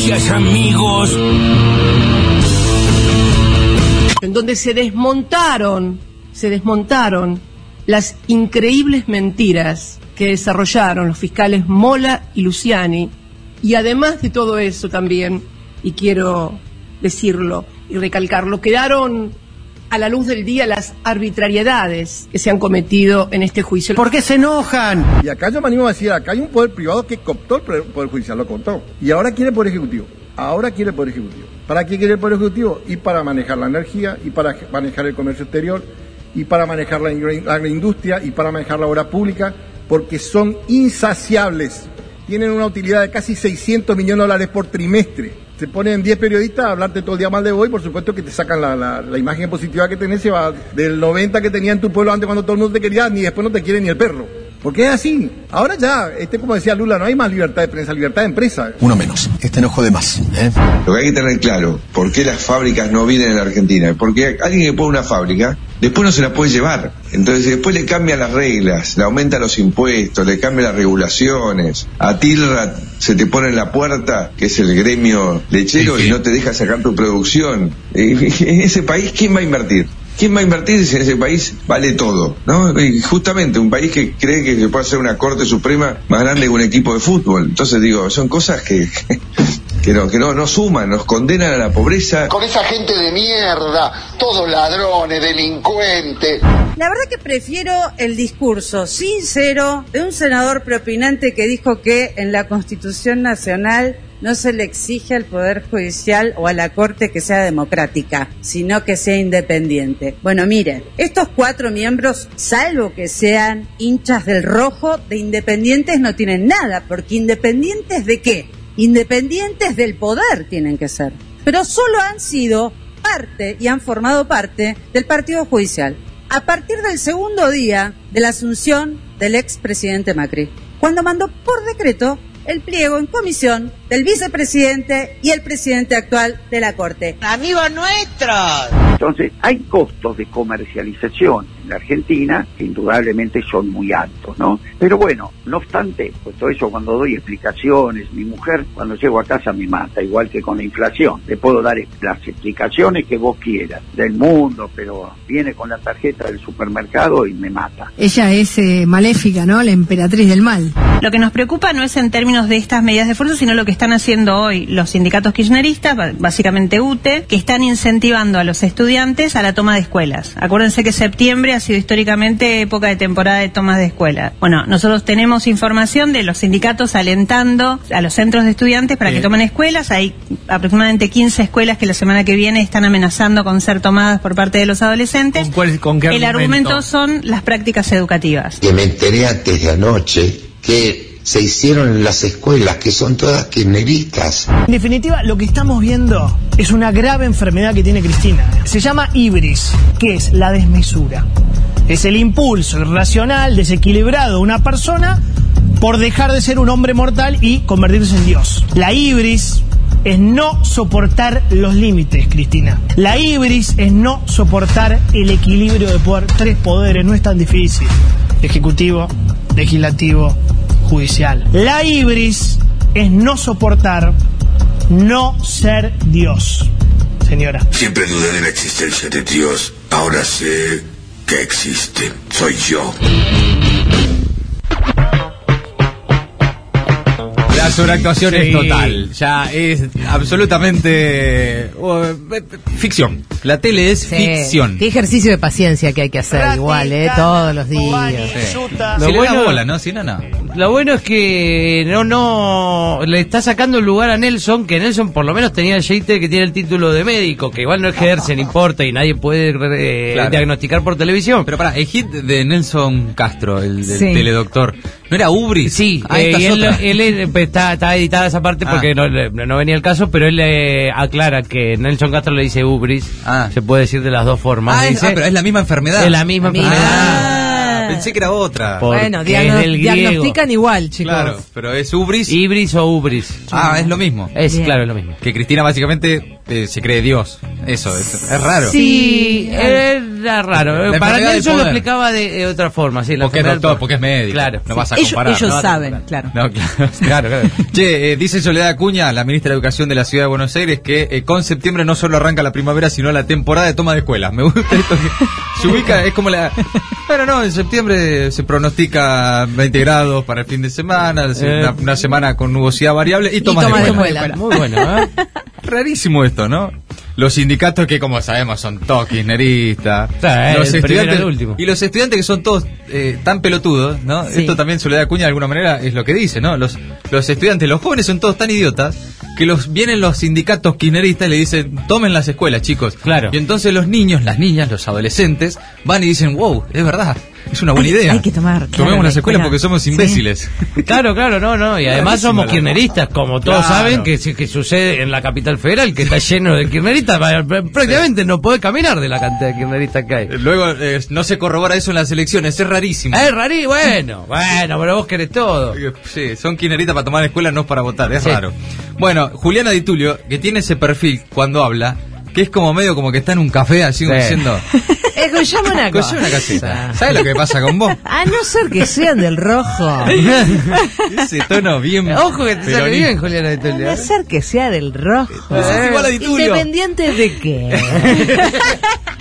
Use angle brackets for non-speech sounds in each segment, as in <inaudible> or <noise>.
noticias, amigos. En donde se desmontaron, se desmontaron las increíbles mentiras que desarrollaron los fiscales Mola y Luciani. Y además de todo eso también, y quiero decirlo y recalcarlo, quedaron a la luz del día las arbitrariedades que se han cometido en este juicio. ¿Por qué se enojan? Y acá yo me animo a decir, acá hay un poder privado que cooptó el poder judicial, lo cooptó. Y ahora quiere el poder ejecutivo. Ahora quiere el poder ejecutivo. ¿Para qué quiere el poder ejecutivo? Y para manejar la energía, y para manejar el comercio exterior, y para manejar la, la industria, y para manejar la obra pública, porque son insaciables. Tienen una utilidad de casi 600 millones de dólares por trimestre se ponen 10 periodistas a hablarte todo el día mal de hoy, por supuesto que te sacan la, la, imagen positiva que tenés, se va del 90 que tenía en tu pueblo antes cuando todo el mundo te quería, ni después no te quiere ni el perro. Porque es así. Ahora ya, este como decía Lula, no hay más libertad de prensa, libertad de empresa. Uno menos. Este enojo de más. ¿eh? Lo que hay que tener claro, ¿por qué las fábricas no vienen a la Argentina? Porque alguien que pone una fábrica después no se la puede llevar. Entonces después le cambia las reglas, le aumenta los impuestos, le cambia las regulaciones. A Tilra se te pone en la puerta, que es el gremio lechero, y no te deja sacar tu producción. <laughs> En ese país, ¿quién va a invertir? ¿Quién va a invertir si en ese país vale todo? ¿no? Y justamente un país que cree que puede hacer una Corte Suprema más grande que un equipo de fútbol. Entonces digo, son cosas que, <laughs> que no, que no, no suman, nos condenan a la pobreza. Con esa gente de mierda, todos ladrones, delincuentes. La verdad que prefiero el discurso sincero de un senador propinante que dijo que en la Constitución Nacional no se le exige al Poder Judicial o a la Corte que sea democrática, sino que sea independiente. Bueno, mire, estos cuatro miembros, salvo que sean hinchas del rojo, de independientes no tienen nada, porque independientes de qué? Independientes del poder tienen que ser. Pero solo han sido parte y han formado parte del Partido Judicial a partir del segundo día de la asunción del expresidente Macri, cuando mandó por decreto el pliego en comisión del vicepresidente y el presidente actual de la Corte. ¡Amigos nuestros! Entonces, hay costos de comercialización la Argentina que indudablemente son muy altos, ¿no? Pero bueno, no obstante, pues todo eso cuando doy explicaciones, mi mujer cuando llego a casa me mata, igual que con la inflación. Le puedo dar las explicaciones que vos quieras del mundo, pero viene con la tarjeta del supermercado y me mata. Ella es eh, maléfica, ¿no? La emperatriz del mal. Lo que nos preocupa no es en términos de estas medidas de fuerza, sino lo que están haciendo hoy los sindicatos kirchneristas, básicamente UTE, que están incentivando a los estudiantes a la toma de escuelas. Acuérdense que septiembre ha sido históricamente época de temporada de tomas de escuelas. Bueno, nosotros tenemos información de los sindicatos alentando a los centros de estudiantes para que tomen escuelas. Hay aproximadamente 15 escuelas que la semana que viene están amenazando con ser tomadas por parte de los adolescentes. ¿Con, qué El argumento son las prácticas educativas. Que me enteré antes de anoche que se hicieron en las escuelas, que son todas kirchneristas. En definitiva, lo que estamos viendo es una grave enfermedad que tiene Cristina. Se llama ibris, que es la desmesura. Es el impulso irracional, desequilibrado de una persona por dejar de ser un hombre mortal y convertirse en Dios. La ibris es no soportar los límites, Cristina. La ibris es no soportar el equilibrio de poder. Tres poderes, no es tan difícil. Ejecutivo, legislativo, judicial. La ibris es no soportar, no ser Dios. Señora. Siempre dudé de la existencia de Dios. Ahora sé que existe. Soy yo. La sobreactuación es total. Ya es absolutamente uh, ficción. La tele es ficción. Qué ejercicio de paciencia que hay que hacer igual, ¿eh? Todos los días. Lo bueno, bola, ¿no? Si no, no. Lo bueno es que no, no, le está sacando el lugar a Nelson, que Nelson por lo menos tenía el que tiene el título de médico, que igual no ejerce, no importa y nadie puede eh, diagnosticar por televisión. Pero para, el hit de Nelson Castro, el del teledoctor, ¿no era Ubris? Sí, ah, eh, él, pues, está, está, editada esa parte porque ah. no, no, venía el caso, pero él le aclara que Nelson Castro le dice Ubris, ah. se puede decir de las dos formas. Ah, dice, pero es la misma enfermedad. Es la misma enfermedad. Pensé que era otra. Bueno, diagnostican igual, chicos. Claro, pero es Ubris. Ibris o Ubris. Ah, es lo mismo. Es, claro, es lo mismo. Que Cristina básicamente eh, se cree Dios. Eso, es, es raro. Sí, era raro. La Para mí eso lo explicaba de, de otra forma. Sí, la Porque es doctor, porque es médico. Claro. No vas a Ellos, comparar. ellos no vas a saben, comparar. claro. No, claro, <laughs> claro, claro. Che, eh, dice Soledad Acuña, la ministra de Educación de la Ciudad de Buenos Aires, que eh, con septiembre no solo arranca la primavera, sino la temporada de toma de escuelas. Me gusta esto que se ubica, es como la... Pero no, en septiembre se pronostica 20 grados para el fin de semana, se- Eh. una, una semana con nubosidad variable y toma de escuela. Muy bueno, ¿eh? <laughs> Rarísimo esto, ¿no? Los sindicatos que, como sabemos, son todos kirchneristas. Los estudiantes, último. y los estudiantes que son todos eh, tan pelotudos, ¿no? Sí. Esto también Soledad Acuña de alguna manera es lo que dice, ¿no? Los, los estudiantes, los jóvenes son todos tan idiotas que los vienen los sindicatos kirchneristas y le dicen, tomen las escuelas, chicos. Claro. Y entonces los niños, las niñas, los adolescentes van y dicen, wow, es verdad, es una buena Hay- idea. hay que tomar, claro, Tomemos la las escuelas escuela. porque somos Sí. imbéciles. <laughs> Claro, claro, no, no. Y además somos kirchneristas, como todos Claro. saben que, que sucede en la capital federal, que está <laughs> lleno de kirchneristas. Prácticamente no puede caminar de la cantidad de kirchneristas que hay. Luego eh, no se corrobora eso en las elecciones, es rarísimo. Es rarí, bueno, <laughs> bueno, pero vos querés todo. Sí, son kirchneristas para tomar escuela, no para votar, es Sí. raro. Bueno, Juliana Di Tulio, que tiene ese perfil cuando habla, que es como medio como que está en un café, así como diciendo, Una "Escuchá cosa. una casita. ¿Sabes lo que pasa con vos? <laughs> A no ser que sean del rojo. <laughs> Ese tono bien. Ojo que te sale bien, Juliana de A Tulio. no ser que sea del rojo. Sos igual a Di Tulio. Independiente de qué. <laughs>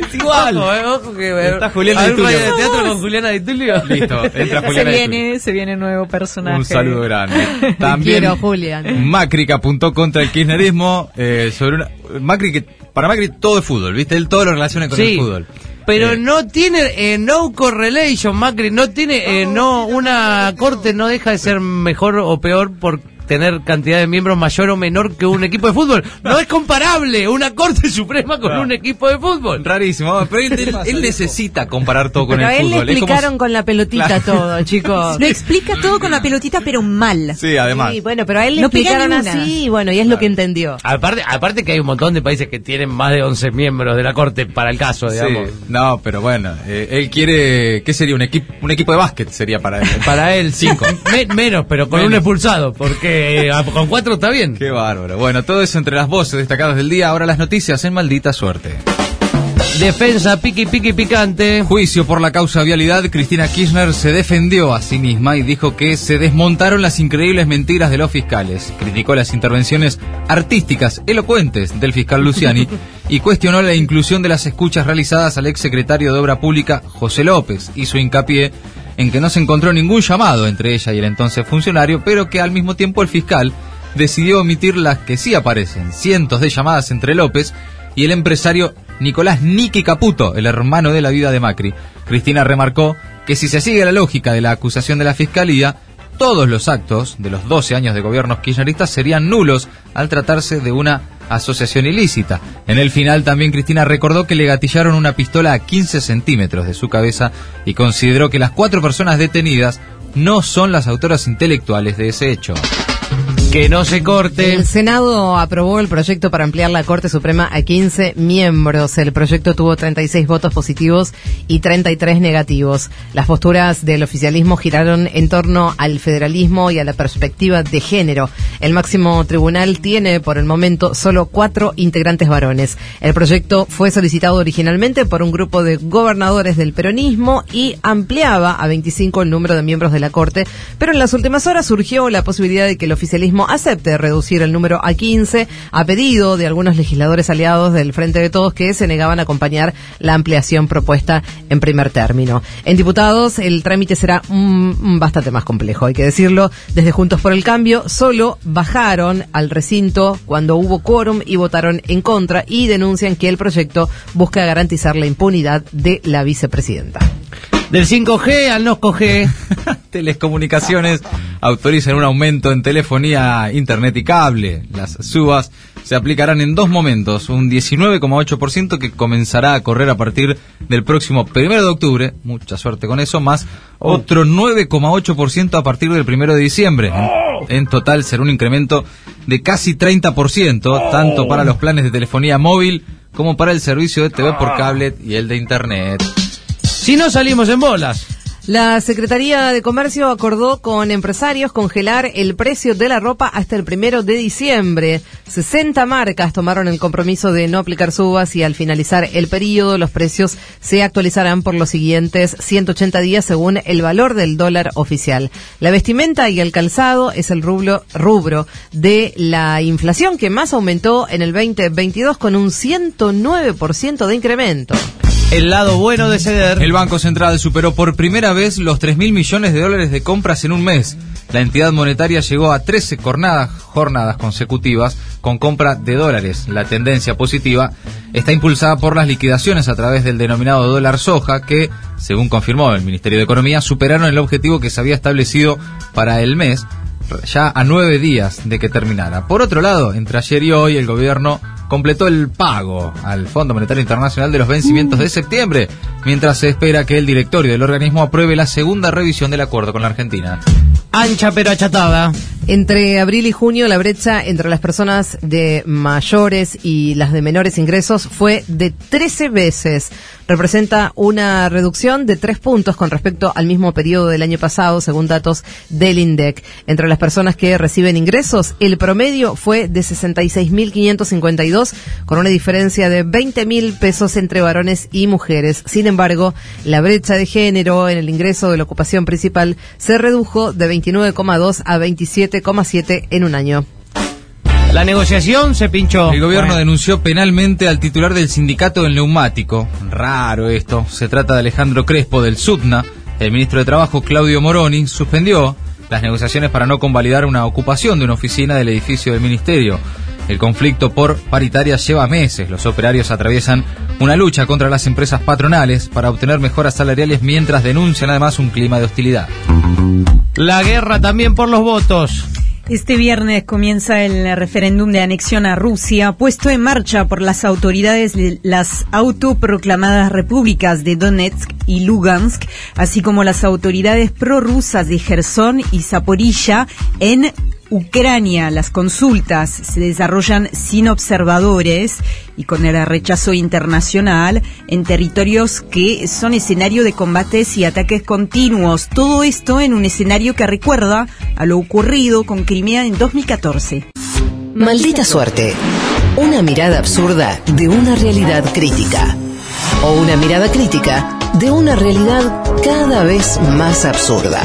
Es igual. Ojo, eh, ojo que Está Juliana ¿Hay Di un Tulio. radio de teatro con Juliana de Tulio? Listo, entra Se Juliana Tulio. viene, se viene nuevo personaje. Un saludo grande. También Quiero, Julián. Macri que apuntó contra el kirchnerismo eh, sobre una Macri que para Macri todo es fútbol, ¿viste? Él todo lo relaciona con Sí, el fútbol. Pero Eh, no tiene eh, no correlation, Macri, no tiene, eh, no, una corte no deja de ser mejor o peor por tener cantidad de miembros mayor o menor que un equipo de fútbol. No es comparable una corte suprema con un equipo de fútbol. Rarísimo, pero él, él- <laughs> él necesita comparar todo con Pero a el él le fútbol. Como explicaron con la pelotita Claro. todo, <laughs> chicos. Lo explica todo con la pelotita, pero mal. Sí, además. Sí, bueno, pero a él le No explicaron así y bueno, y es lo que entendió. Aparte, aparte que hay un montón de países que tienen más de 11 miembros de la corte para el caso, digamos. Sí, no, pero bueno, eh, él quiere, ¿qué sería? Un equipo, un equipo de básquet sería para él. Para él, cinco. Me- menos, pero con un expulsado, porque eh, con cuatro está bien. Qué bárbaro. Bueno, todo eso entre las voces destacadas del día. Ahora las noticias en maldita suerte. Defensa, piqui, piqui, picante. Juicio por la causa vialidad, Cristina Kirchner se defendió a sí misma y dijo que se desmontaron las increíbles mentiras de los fiscales. Criticó las intervenciones artísticas, elocuentes del fiscal Luciani y cuestionó la inclusión de las escuchas realizadas al exsecretario de Obra Pública, José López. Hizo hincapié en que no se encontró ningún llamado entre ella y el entonces funcionario, pero que al mismo tiempo el fiscal decidió omitir las que sí aparecen, cientos de llamadas entre López y el empresario Nicolás Niki Caputo, el hermano de la vida de Macri. Cristina remarcó que si se sigue la lógica de la acusación de la Fiscalía, todos los actos de los 12 años de gobiernos kirchneristas serían nulos al tratarse de una asociación ilícita. En el final también Cristina recordó que le gatillaron una pistola a 15 centímetros de su cabeza y consideró que las cuatro personas detenidas no son las autoras intelectuales de ese hecho. Que no se corte. El Senado aprobó el proyecto para ampliar la Corte Suprema a 15 miembros. El proyecto tuvo 36 votos positivos y 33 negativos. Las posturas del oficialismo giraron en torno al federalismo y a la perspectiva de género. El máximo tribunal tiene por el momento solo cuatro integrantes varones. El proyecto fue solicitado originalmente por un grupo de gobernadores del peronismo y ampliaba a 25 el número de miembros de la Corte, pero en las últimas horas surgió la posibilidad de que el oficialismo acepte reducir el número a 15 a pedido de algunos legisladores aliados del Frente de Todos que se negaban a acompañar la ampliación propuesta en primer término. En diputados el trámite será bastante más complejo, hay que decirlo. Desde Juntos por el Cambio solo bajaron al recinto cuando hubo quórum y votaron en contra y denuncian que el proyecto busca garantizar la impunidad de la vicepresidenta. Del 5G al no G. <laughs> Telecomunicaciones autorizan un aumento en telefonía, internet y cable. Las subas se aplicarán en dos momentos, un 19,8% que comenzará a correr a partir del próximo primero de octubre, mucha suerte con eso, más otro 9,8% a partir del primero de diciembre. En total será un incremento de casi 30%, tanto para los planes de telefonía móvil como para el servicio de TV por cable y el de internet. Si no salimos en bolas. La Secretaría de Comercio acordó con empresarios congelar el precio de la ropa hasta el primero de diciembre. 60 marcas tomaron el compromiso de no aplicar subas y al finalizar el periodo los precios se actualizarán por los siguientes 180 días según el valor del dólar oficial. La vestimenta y el calzado es el rublo, rubro de la inflación que más aumentó en el 2022 con un 109% de incremento. El lado bueno de ceder. El Banco Central superó por primera vez los 3 mil millones de dólares de compras en un mes. La entidad monetaria llegó a 13 jornadas, jornadas consecutivas con compra de dólares. La tendencia positiva está impulsada por las liquidaciones a través del denominado dólar soja que, según confirmó el Ministerio de Economía, superaron el objetivo que se había establecido para el mes ya a nueve días de que terminara. Por otro lado, entre ayer y hoy el gobierno completó el pago al Fondo Monetario Internacional de los vencimientos de septiembre, mientras se espera que el directorio del organismo apruebe la segunda revisión del acuerdo con la Argentina. Ancha pero achatada. Entre abril y junio, la brecha entre las personas de mayores y las de menores ingresos fue de 13 veces. Representa una reducción de 3 puntos con respecto al mismo periodo del año pasado, según datos del INDEC. Entre las personas que reciben ingresos, el promedio fue de 66.552, con una diferencia de 20.000 pesos entre varones y mujeres. Sin embargo, la brecha de género en el ingreso de la ocupación principal se redujo de 29,2 a 27,7 en un año. La negociación se pinchó. El gobierno Bueno. denunció penalmente al titular del sindicato del neumático. Raro esto. Se trata de Alejandro Crespo del SUTNA. El ministro de Trabajo, Claudio Moroni, suspendió las negociaciones para no convalidar una ocupación de una oficina del edificio del ministerio. El conflicto por paritaria lleva meses. Los operarios atraviesan una lucha contra las empresas patronales para obtener mejoras salariales mientras denuncian además un clima de hostilidad. La guerra también por los votos. Este viernes comienza el referéndum de anexión a Rusia, puesto en marcha por las autoridades de las autoproclamadas repúblicas de Donetsk y Lugansk, así como las autoridades prorrusas de Gerson y Zaporilla en Ucrania. Las consultas se desarrollan sin observadores y con el rechazo internacional en territorios que son escenario de combates y ataques continuos. Todo esto en un escenario que recuerda a lo ocurrido con Crimea en 2014. Maldita suerte. Una mirada absurda de una realidad crítica. O una mirada crítica de una realidad cada vez más absurda.